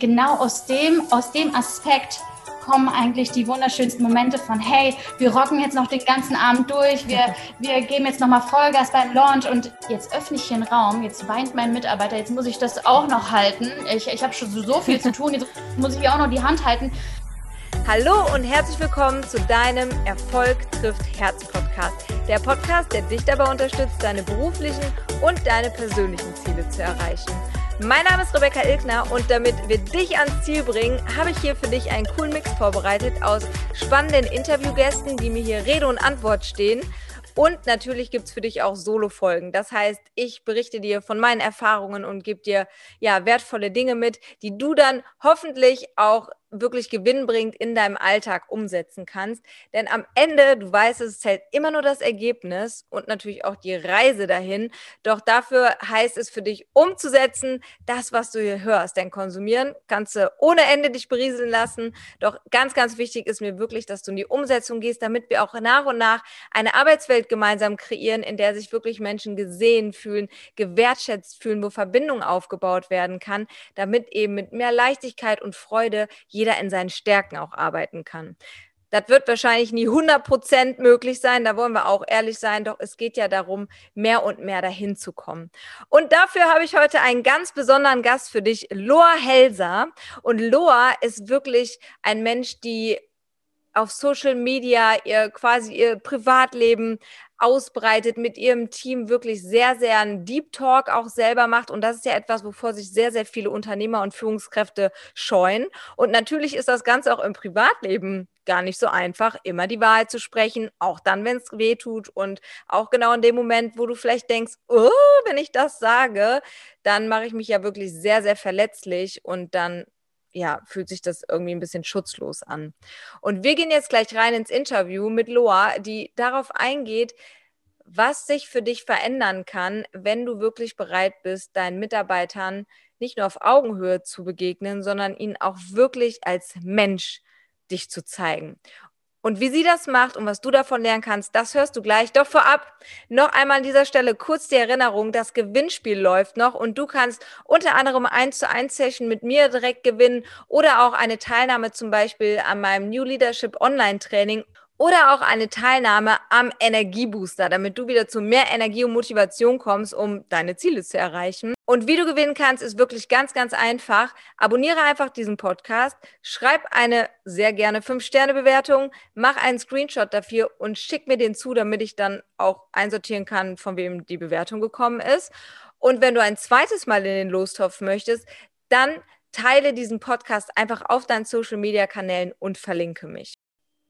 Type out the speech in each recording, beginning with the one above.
genau aus dem, aus dem Aspekt kommen eigentlich die wunderschönsten Momente von, hey, wir rocken jetzt noch den ganzen Abend durch, wir, wir geben jetzt nochmal Vollgas beim Launch und jetzt öffne ich hier einen Raum, jetzt weint mein Mitarbeiter, jetzt muss ich das auch noch halten. Ich, ich habe schon so viel zu tun, jetzt muss ich auch noch die Hand halten. Hallo und herzlich willkommen zu deinem Erfolg trifft Herz Podcast. Der Podcast, der dich dabei unterstützt, deine beruflichen und deine persönlichen Ziele zu erreichen. Mein Name ist Rebecca Ilkner und damit wir dich ans Ziel bringen, habe ich hier für dich einen coolen Mix vorbereitet aus spannenden Interviewgästen, die mir hier Rede und Antwort stehen. Und natürlich gibt es für dich auch Solo-Folgen. Das heißt, ich berichte dir von meinen Erfahrungen und gebe dir ja wertvolle Dinge mit, die du dann hoffentlich auch wirklich gewinnbringend in deinem Alltag umsetzen kannst. Denn am Ende, du weißt, es zählt immer nur das Ergebnis und natürlich auch die Reise dahin. Doch dafür heißt es für dich umzusetzen, das, was du hier hörst. Denn konsumieren kannst du ohne Ende dich berieseln lassen. Doch ganz, ganz wichtig ist mir wirklich, dass du in die Umsetzung gehst, damit wir auch nach und nach eine Arbeitswelt gemeinsam kreieren, in der sich wirklich Menschen gesehen fühlen, gewertschätzt fühlen, wo Verbindung aufgebaut werden kann, damit eben mit mehr Leichtigkeit und Freude jeder jeder in seinen Stärken auch arbeiten kann. Das wird wahrscheinlich nie 100 Prozent möglich sein, da wollen wir auch ehrlich sein, doch es geht ja darum, mehr und mehr dahin zu kommen. Und dafür habe ich heute einen ganz besonderen Gast für dich, Loa Helser. Und Loa ist wirklich ein Mensch, die auf Social Media ihr quasi ihr Privatleben ausbreitet, mit ihrem Team wirklich sehr, sehr einen Deep Talk auch selber macht. Und das ist ja etwas, wovor sich sehr, sehr viele Unternehmer und Führungskräfte scheuen. Und natürlich ist das Ganze auch im Privatleben gar nicht so einfach, immer die Wahrheit zu sprechen, auch dann, wenn es weh tut und auch genau in dem Moment, wo du vielleicht denkst, oh, wenn ich das sage, dann mache ich mich ja wirklich sehr, sehr verletzlich und dann ja, fühlt sich das irgendwie ein bisschen schutzlos an. Und wir gehen jetzt gleich rein ins Interview mit Loa, die darauf eingeht, was sich für dich verändern kann, wenn du wirklich bereit bist, deinen Mitarbeitern nicht nur auf Augenhöhe zu begegnen, sondern ihnen auch wirklich als Mensch dich zu zeigen. Und wie sie das macht und was du davon lernen kannst, das hörst du gleich. Doch vorab noch einmal an dieser Stelle kurz die Erinnerung, das Gewinnspiel läuft noch und du kannst unter anderem eins zu eins Session mit mir direkt gewinnen oder auch eine Teilnahme zum Beispiel an meinem New Leadership Online Training oder auch eine Teilnahme am Energiebooster, damit du wieder zu mehr Energie und Motivation kommst, um deine Ziele zu erreichen. Und wie du gewinnen kannst, ist wirklich ganz, ganz einfach. Abonniere einfach diesen Podcast, schreib eine sehr gerne 5-Sterne-Bewertung, mach einen Screenshot dafür und schick mir den zu, damit ich dann auch einsortieren kann, von wem die Bewertung gekommen ist. Und wenn du ein zweites Mal in den Lostopf möchtest, dann teile diesen Podcast einfach auf deinen Social-Media-Kanälen und verlinke mich.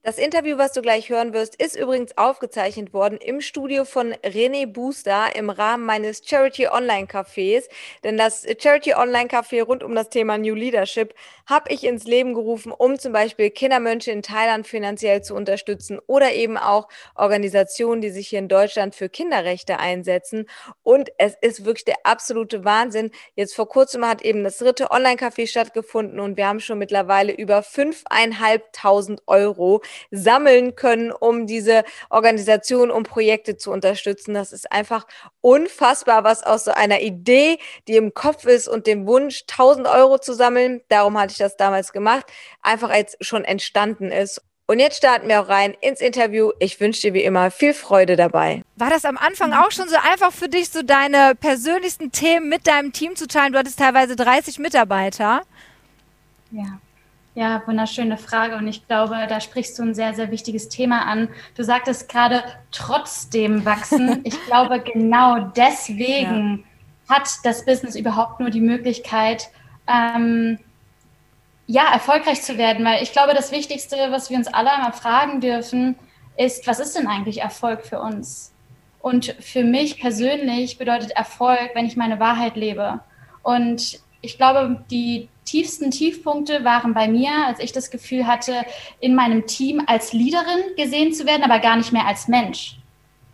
Das Interview, was du gleich hören wirst, ist übrigens aufgezeichnet worden im Studio von René Booster im Rahmen meines Charity Online Cafés. Denn das Charity Online Café rund um das Thema New Leadership habe ich ins Leben gerufen, um zum Beispiel Kindermönche in Thailand finanziell zu unterstützen oder eben auch Organisationen, die sich hier in Deutschland für Kinderrechte einsetzen. Und es ist wirklich der absolute Wahnsinn. Jetzt vor kurzem hat eben das dritte Online Café stattgefunden und wir haben schon mittlerweile über fünfeinhalbtausend Euro sammeln können, um diese Organisation und Projekte zu unterstützen. Das ist einfach unfassbar, was aus so einer Idee, die im Kopf ist und dem Wunsch, 1000 Euro zu sammeln, darum hatte ich das damals gemacht, einfach als schon entstanden ist. Und jetzt starten wir auch rein ins Interview. Ich wünsche dir wie immer viel Freude dabei. War das am Anfang auch schon so einfach für dich, so deine persönlichsten Themen mit deinem Team zu teilen? Du hattest teilweise 30 Mitarbeiter. Ja. Ja, wunderschöne Frage. Und ich glaube, da sprichst du ein sehr, sehr wichtiges Thema an. Du sagtest gerade trotzdem wachsen. Ich glaube, genau deswegen ja. hat das Business überhaupt nur die Möglichkeit, ähm, ja, erfolgreich zu werden. Weil ich glaube, das Wichtigste, was wir uns alle einmal fragen dürfen, ist, was ist denn eigentlich Erfolg für uns? Und für mich persönlich bedeutet Erfolg, wenn ich meine Wahrheit lebe. Und ich glaube, die tiefsten Tiefpunkte waren bei mir, als ich das Gefühl hatte, in meinem Team als Leaderin gesehen zu werden, aber gar nicht mehr als Mensch.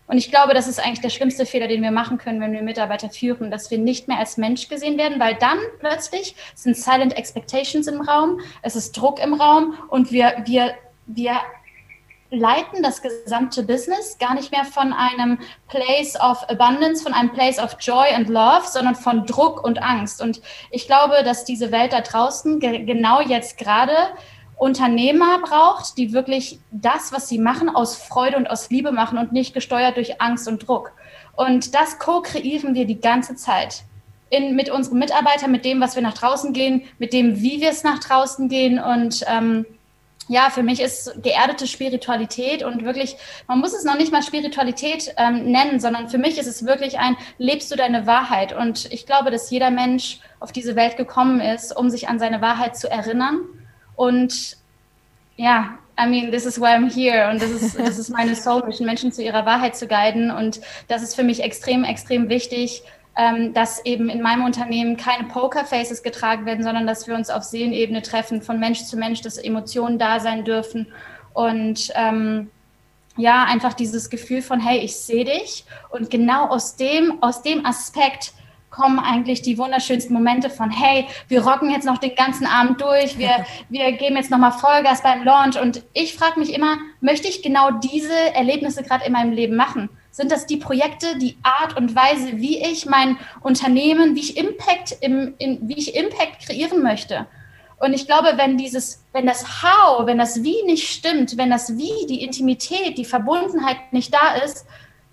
Und ich glaube, das ist eigentlich der schlimmste Fehler, den wir machen können, wenn wir Mitarbeiter führen, dass wir nicht mehr als Mensch gesehen werden, weil dann plötzlich sind Silent Expectations im Raum, es ist Druck im Raum und wir, wir, wir leiten das gesamte Business gar nicht mehr von einem Place of Abundance, von einem Place of Joy and Love, sondern von Druck und Angst. Und ich glaube, dass diese Welt da draußen ge genau jetzt gerade Unternehmer braucht, die wirklich das, was sie machen, aus Freude und aus Liebe machen und nicht gesteuert durch Angst und Druck. Und das co-kreieren wir die ganze Zeit. In, mit unseren Mitarbeitern, mit dem, was wir nach draußen gehen, mit dem, wie wir es nach draußen gehen. Und ähm, ja, für mich ist geerdete Spiritualität und wirklich, man muss es noch nicht mal Spiritualität ähm, nennen, sondern für mich ist es wirklich ein, lebst du deine Wahrheit? Und ich glaube, dass jeder Mensch auf diese Welt gekommen ist, um sich an seine Wahrheit zu erinnern. Und ja, I mean, this is why I'm here und das ist, das ist meine Soul Mission, Menschen zu ihrer Wahrheit zu guiden. Und das ist für mich extrem, extrem wichtig, dass eben in meinem Unternehmen keine Pokerfaces getragen werden, sondern dass wir uns auf Seelenebene treffen, von Mensch zu Mensch, dass Emotionen da sein dürfen. Und ähm, ja, einfach dieses Gefühl von, hey, ich sehe dich. Und genau aus dem, aus dem Aspekt kommen eigentlich die wunderschönsten Momente von, hey, wir rocken jetzt noch den ganzen Abend durch, wir, wir geben jetzt nochmal Vollgas beim Launch. Und ich frage mich immer, möchte ich genau diese Erlebnisse gerade in meinem Leben machen? Sind das die Projekte, die Art und Weise, wie ich mein Unternehmen, wie ich Impact im, in, wie ich Impact kreieren möchte? Und ich glaube, wenn dieses, wenn das How, wenn das Wie nicht stimmt, wenn das Wie, die Intimität, die Verbundenheit nicht da ist,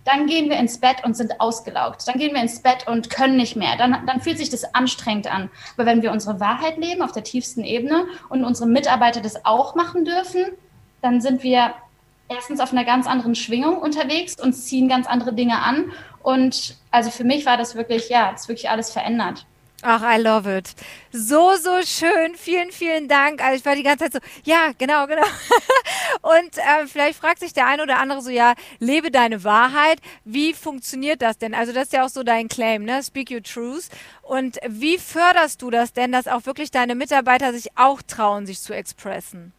dann gehen wir ins Bett und sind ausgelaugt. Dann gehen wir ins Bett und können nicht mehr. Dann, dann fühlt sich das anstrengend an. Aber wenn wir unsere Wahrheit leben auf der tiefsten Ebene und unsere Mitarbeiter das auch machen dürfen, dann sind wir erstens auf einer ganz anderen Schwingung unterwegs und ziehen ganz andere Dinge an. Und also für mich war das wirklich, ja, es ist wirklich alles verändert. Ach, I love it. So, so schön. Vielen, vielen Dank. Also ich war die ganze Zeit so, ja, genau, genau. Und äh, vielleicht fragt sich der eine oder andere so, ja, lebe deine Wahrheit. Wie funktioniert das denn? Also das ist ja auch so dein Claim, ne? Speak your truth. Und wie förderst du das denn, dass auch wirklich deine Mitarbeiter sich auch trauen, sich zu expressen?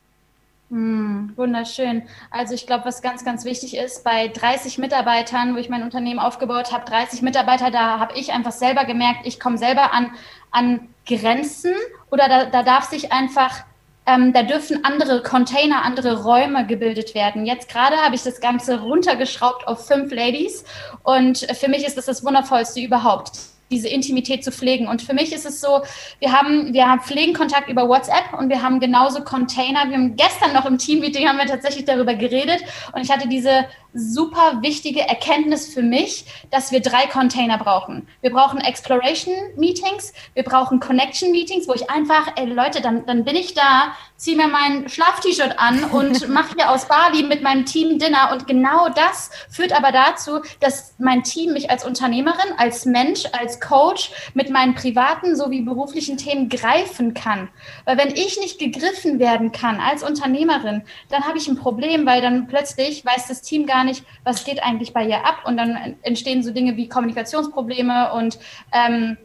Hm, wunderschön. Also ich glaube, was ganz, ganz wichtig ist, bei 30 Mitarbeitern, wo ich mein Unternehmen aufgebaut habe, 30 Mitarbeiter, da habe ich einfach selber gemerkt, ich komme selber an, an Grenzen oder da, da darf sich einfach, ähm, da dürfen andere Container, andere Räume gebildet werden. Jetzt gerade habe ich das Ganze runtergeschraubt auf fünf Ladies und für mich ist das das Wundervollste überhaupt diese Intimität zu pflegen. Und für mich ist es so, wir haben, wir haben pflegen über WhatsApp und wir haben genauso Container. Wir haben gestern noch im Teammeeting haben wir tatsächlich darüber geredet und ich hatte diese super wichtige Erkenntnis für mich, dass wir drei Container brauchen. Wir brauchen Exploration Meetings, wir brauchen Connection Meetings, wo ich einfach, ey Leute, dann, dann bin ich da, ziehe mir mein Schlaf-T-Shirt an und mache hier aus Bali mit meinem Team Dinner. Und genau das führt aber dazu, dass mein Team mich als Unternehmerin, als Mensch, als Coach mit meinen privaten sowie beruflichen Themen greifen kann. Weil wenn ich nicht gegriffen werden kann als Unternehmerin, dann habe ich ein Problem, weil dann plötzlich weiß das Team gar nicht, nicht, was geht eigentlich bei ihr ab? Und dann entstehen so Dinge wie Kommunikationsprobleme und ähm,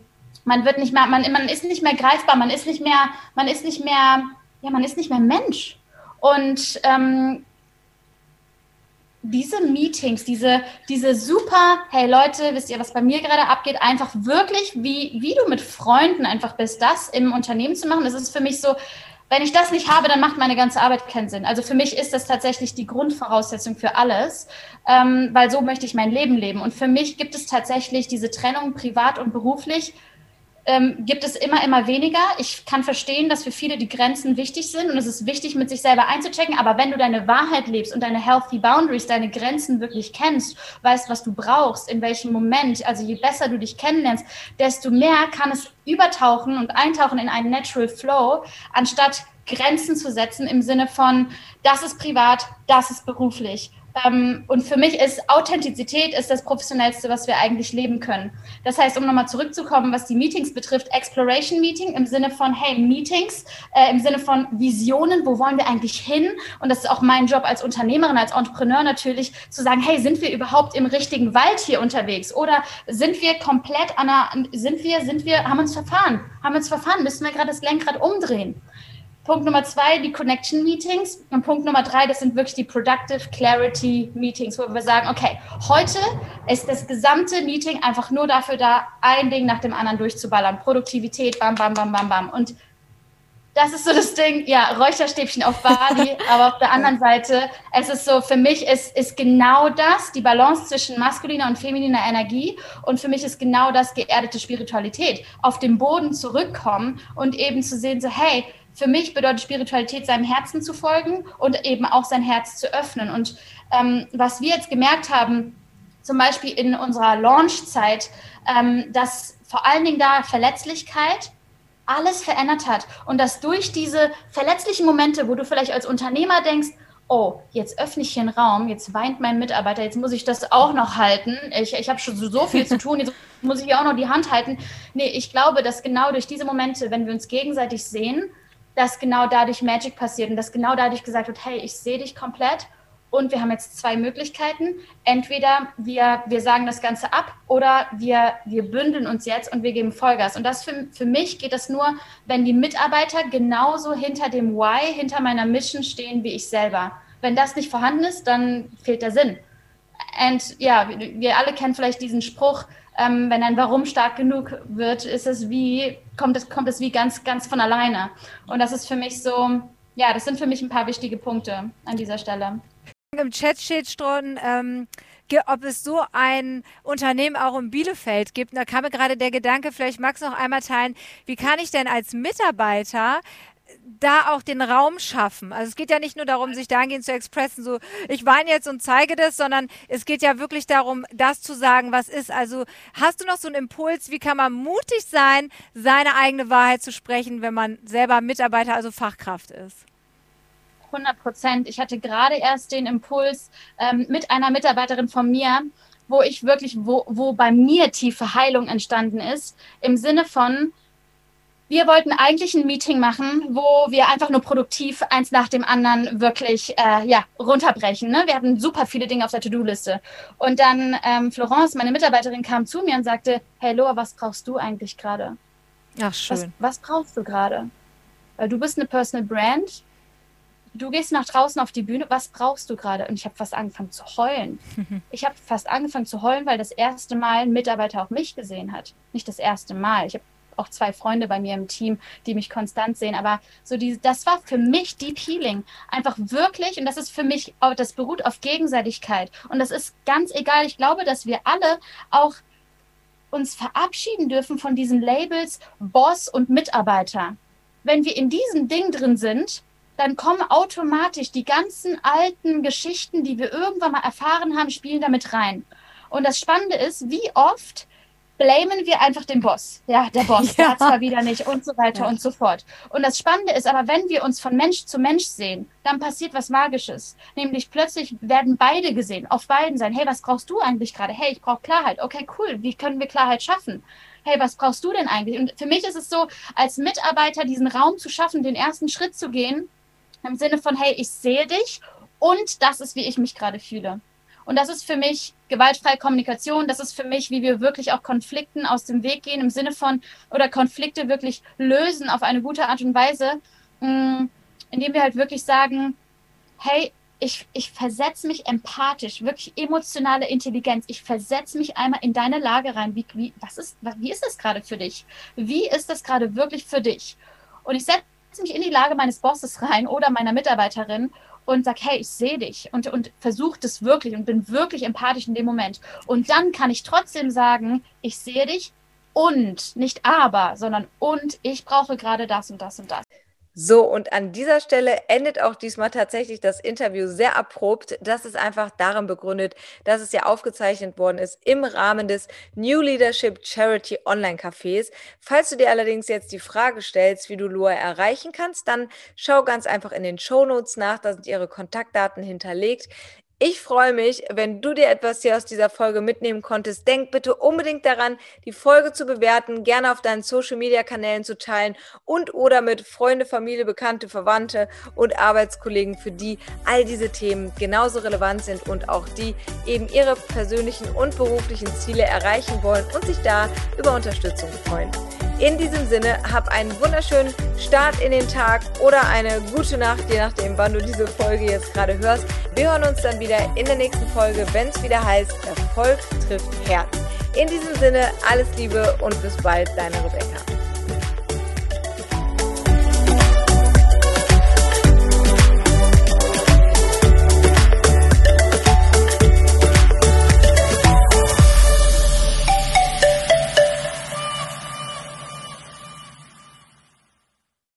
man wird nicht mehr, man, man ist nicht mehr greifbar, man ist nicht mehr, man ist nicht mehr, ja, man ist nicht mehr Mensch. Und ähm, diese Meetings, diese, diese super, hey Leute, wisst ihr, was bei mir gerade abgeht, einfach wirklich, wie, wie du mit Freunden einfach bist, das im Unternehmen zu machen, das ist für mich so, wenn ich das nicht habe, dann macht meine ganze Arbeit keinen Sinn. Also für mich ist das tatsächlich die Grundvoraussetzung für alles, ähm, weil so möchte ich mein Leben leben. Und für mich gibt es tatsächlich diese Trennung privat und beruflich ähm, gibt es immer, immer weniger. Ich kann verstehen, dass für viele die Grenzen wichtig sind und es ist wichtig, mit sich selber einzuchecken. Aber wenn du deine Wahrheit lebst und deine healthy boundaries, deine Grenzen wirklich kennst, weißt, was du brauchst, in welchem Moment, also je besser du dich kennenlernst, desto mehr kann es übertauchen und eintauchen in einen natural flow, anstatt Grenzen zu setzen im Sinne von, das ist privat, das ist beruflich. Ähm, und für mich ist Authentizität ist das Professionellste, was wir eigentlich leben können. Das heißt, um nochmal zurückzukommen, was die Meetings betrifft, Exploration Meeting im Sinne von, hey, Meetings, äh, im Sinne von Visionen, wo wollen wir eigentlich hin? Und das ist auch mein Job als Unternehmerin, als Entrepreneur natürlich, zu sagen, hey, sind wir überhaupt im richtigen Wald hier unterwegs? Oder sind wir komplett an einer, sind wir, sind wir, haben uns verfahren? Haben uns verfahren? Müssen wir gerade das Lenkrad umdrehen? Punkt Nummer zwei, die Connection Meetings. Und Punkt Nummer drei, das sind wirklich die Productive Clarity Meetings, wo wir sagen, okay, heute ist das gesamte Meeting einfach nur dafür da, ein Ding nach dem anderen durchzuballern. Produktivität, bam, bam, bam, bam, bam. Und das ist so das Ding, ja, Räucherstäbchen auf Bali, aber auf der anderen Seite, es ist so, für mich ist, ist genau das, die Balance zwischen maskuliner und femininer Energie und für mich ist genau das geerdete Spiritualität. Auf den Boden zurückkommen und eben zu sehen, so, hey, für mich bedeutet Spiritualität, seinem Herzen zu folgen und eben auch sein Herz zu öffnen. Und ähm, was wir jetzt gemerkt haben, zum Beispiel in unserer Launchzeit, ähm, dass vor allen Dingen da Verletzlichkeit, alles verändert hat und dass durch diese verletzlichen Momente, wo du vielleicht als Unternehmer denkst, oh, jetzt öffne ich hier einen Raum, jetzt weint mein Mitarbeiter, jetzt muss ich das auch noch halten. Ich, ich habe schon so viel zu tun, jetzt muss ich hier auch noch die Hand halten. Nee, ich glaube, dass genau durch diese Momente, wenn wir uns gegenseitig sehen, dass genau dadurch Magic passiert und dass genau dadurch gesagt wird, hey, ich sehe dich komplett und wir haben jetzt zwei Möglichkeiten. Entweder wir, wir sagen das Ganze ab oder wir, wir bündeln uns jetzt und wir geben Vollgas. Und das für, für mich geht das nur, wenn die Mitarbeiter genauso hinter dem Why, hinter meiner Mission stehen wie ich selber. Wenn das nicht vorhanden ist, dann fehlt der Sinn. Und ja, wir alle kennen vielleicht diesen Spruch, ähm, wenn ein Warum stark genug wird, ist es wie, kommt es, kommt es wie ganz, ganz von alleine. Und das ist für mich so, ja, das sind für mich ein paar wichtige Punkte an dieser Stelle. Im Chat steht schon, ähm, ob es so ein Unternehmen auch in Bielefeld gibt. Und da kam mir gerade der Gedanke, vielleicht magst du noch einmal teilen, wie kann ich denn als Mitarbeiter da auch den Raum schaffen. Also es geht ja nicht nur darum, sich dahingehend zu expressen, so ich weine jetzt und zeige das, sondern es geht ja wirklich darum, das zu sagen, was ist. Also hast du noch so einen Impuls, wie kann man mutig sein, seine eigene Wahrheit zu sprechen, wenn man selber Mitarbeiter, also Fachkraft ist? 100 Prozent. Ich hatte gerade erst den Impuls ähm, mit einer Mitarbeiterin von mir, wo ich wirklich, wo, wo bei mir tiefe Heilung entstanden ist, im Sinne von, wir wollten eigentlich ein Meeting machen, wo wir einfach nur produktiv eins nach dem anderen wirklich äh, ja, runterbrechen. Ne? Wir hatten super viele Dinge auf der To-Do-Liste. Und dann ähm, Florence, meine Mitarbeiterin, kam zu mir und sagte, hey Loa, was brauchst du eigentlich gerade? Ach, schön. Was, was brauchst du gerade? Weil du bist eine Personal Brand du gehst nach draußen auf die Bühne, was brauchst du gerade? Und ich habe fast angefangen zu heulen. Ich habe fast angefangen zu heulen, weil das erste Mal ein Mitarbeiter auch mich gesehen hat. Nicht das erste Mal. Ich habe auch zwei Freunde bei mir im Team, die mich konstant sehen. Aber so die, das war für mich Deep Healing. Einfach wirklich, und das ist für mich, das beruht auf Gegenseitigkeit. Und das ist ganz egal. Ich glaube, dass wir alle auch uns verabschieden dürfen von diesen Labels Boss und Mitarbeiter. Wenn wir in diesem Ding drin sind, dann kommen automatisch die ganzen alten Geschichten, die wir irgendwann mal erfahren haben, spielen damit rein. Und das Spannende ist, wie oft blamen wir einfach den Boss. Ja, der Boss, ja. der hat zwar wieder nicht und so weiter ja. und so fort. Und das Spannende ist aber, wenn wir uns von Mensch zu Mensch sehen, dann passiert was Magisches. Nämlich plötzlich werden beide gesehen, auf beiden sein. Hey, was brauchst du eigentlich gerade? Hey, ich brauche Klarheit. Okay, cool. Wie können wir Klarheit schaffen? Hey, was brauchst du denn eigentlich? Und für mich ist es so, als Mitarbeiter diesen Raum zu schaffen, den ersten Schritt zu gehen, im Sinne von, hey, ich sehe dich und das ist, wie ich mich gerade fühle. Und das ist für mich gewaltfreie Kommunikation. Das ist für mich, wie wir wirklich auch Konflikten aus dem Weg gehen, im Sinne von, oder Konflikte wirklich lösen auf eine gute Art und Weise, mm, indem wir halt wirklich sagen, hey, ich, ich versetze mich empathisch, wirklich emotionale Intelligenz. Ich versetze mich einmal in deine Lage rein. Wie, wie, was ist, wie ist das gerade für dich? Wie ist das gerade wirklich für dich? Und ich setze mich in die Lage meines Bosses rein oder meiner Mitarbeiterin und sage, hey, ich sehe dich und, und versuche das wirklich und bin wirklich empathisch in dem Moment. Und dann kann ich trotzdem sagen, ich sehe dich und nicht aber, sondern und ich brauche gerade das und das und das. So, und an dieser Stelle endet auch diesmal tatsächlich das Interview sehr abrupt. Das ist einfach darin begründet, dass es ja aufgezeichnet worden ist im Rahmen des New Leadership Charity Online Cafés. Falls du dir allerdings jetzt die Frage stellst, wie du Lua erreichen kannst, dann schau ganz einfach in den Show Notes nach, da sind ihre Kontaktdaten hinterlegt. Ich freue mich, wenn du dir etwas hier aus dieser Folge mitnehmen konntest. Denk bitte unbedingt daran, die Folge zu bewerten, gerne auf deinen Social Media Kanälen zu teilen und oder mit Freunde, Familie, Bekannte, Verwandte und Arbeitskollegen, für die all diese Themen genauso relevant sind und auch die eben ihre persönlichen und beruflichen Ziele erreichen wollen und sich da über Unterstützung freuen. In diesem Sinne, hab einen wunderschönen Start in den Tag oder eine gute Nacht, je nachdem, wann du diese Folge jetzt gerade hörst. Wir hören uns dann wieder in der nächsten Folge, wenn es wieder heißt, Erfolg trifft Herz. In diesem Sinne, alles Liebe und bis bald, deine Rebecca.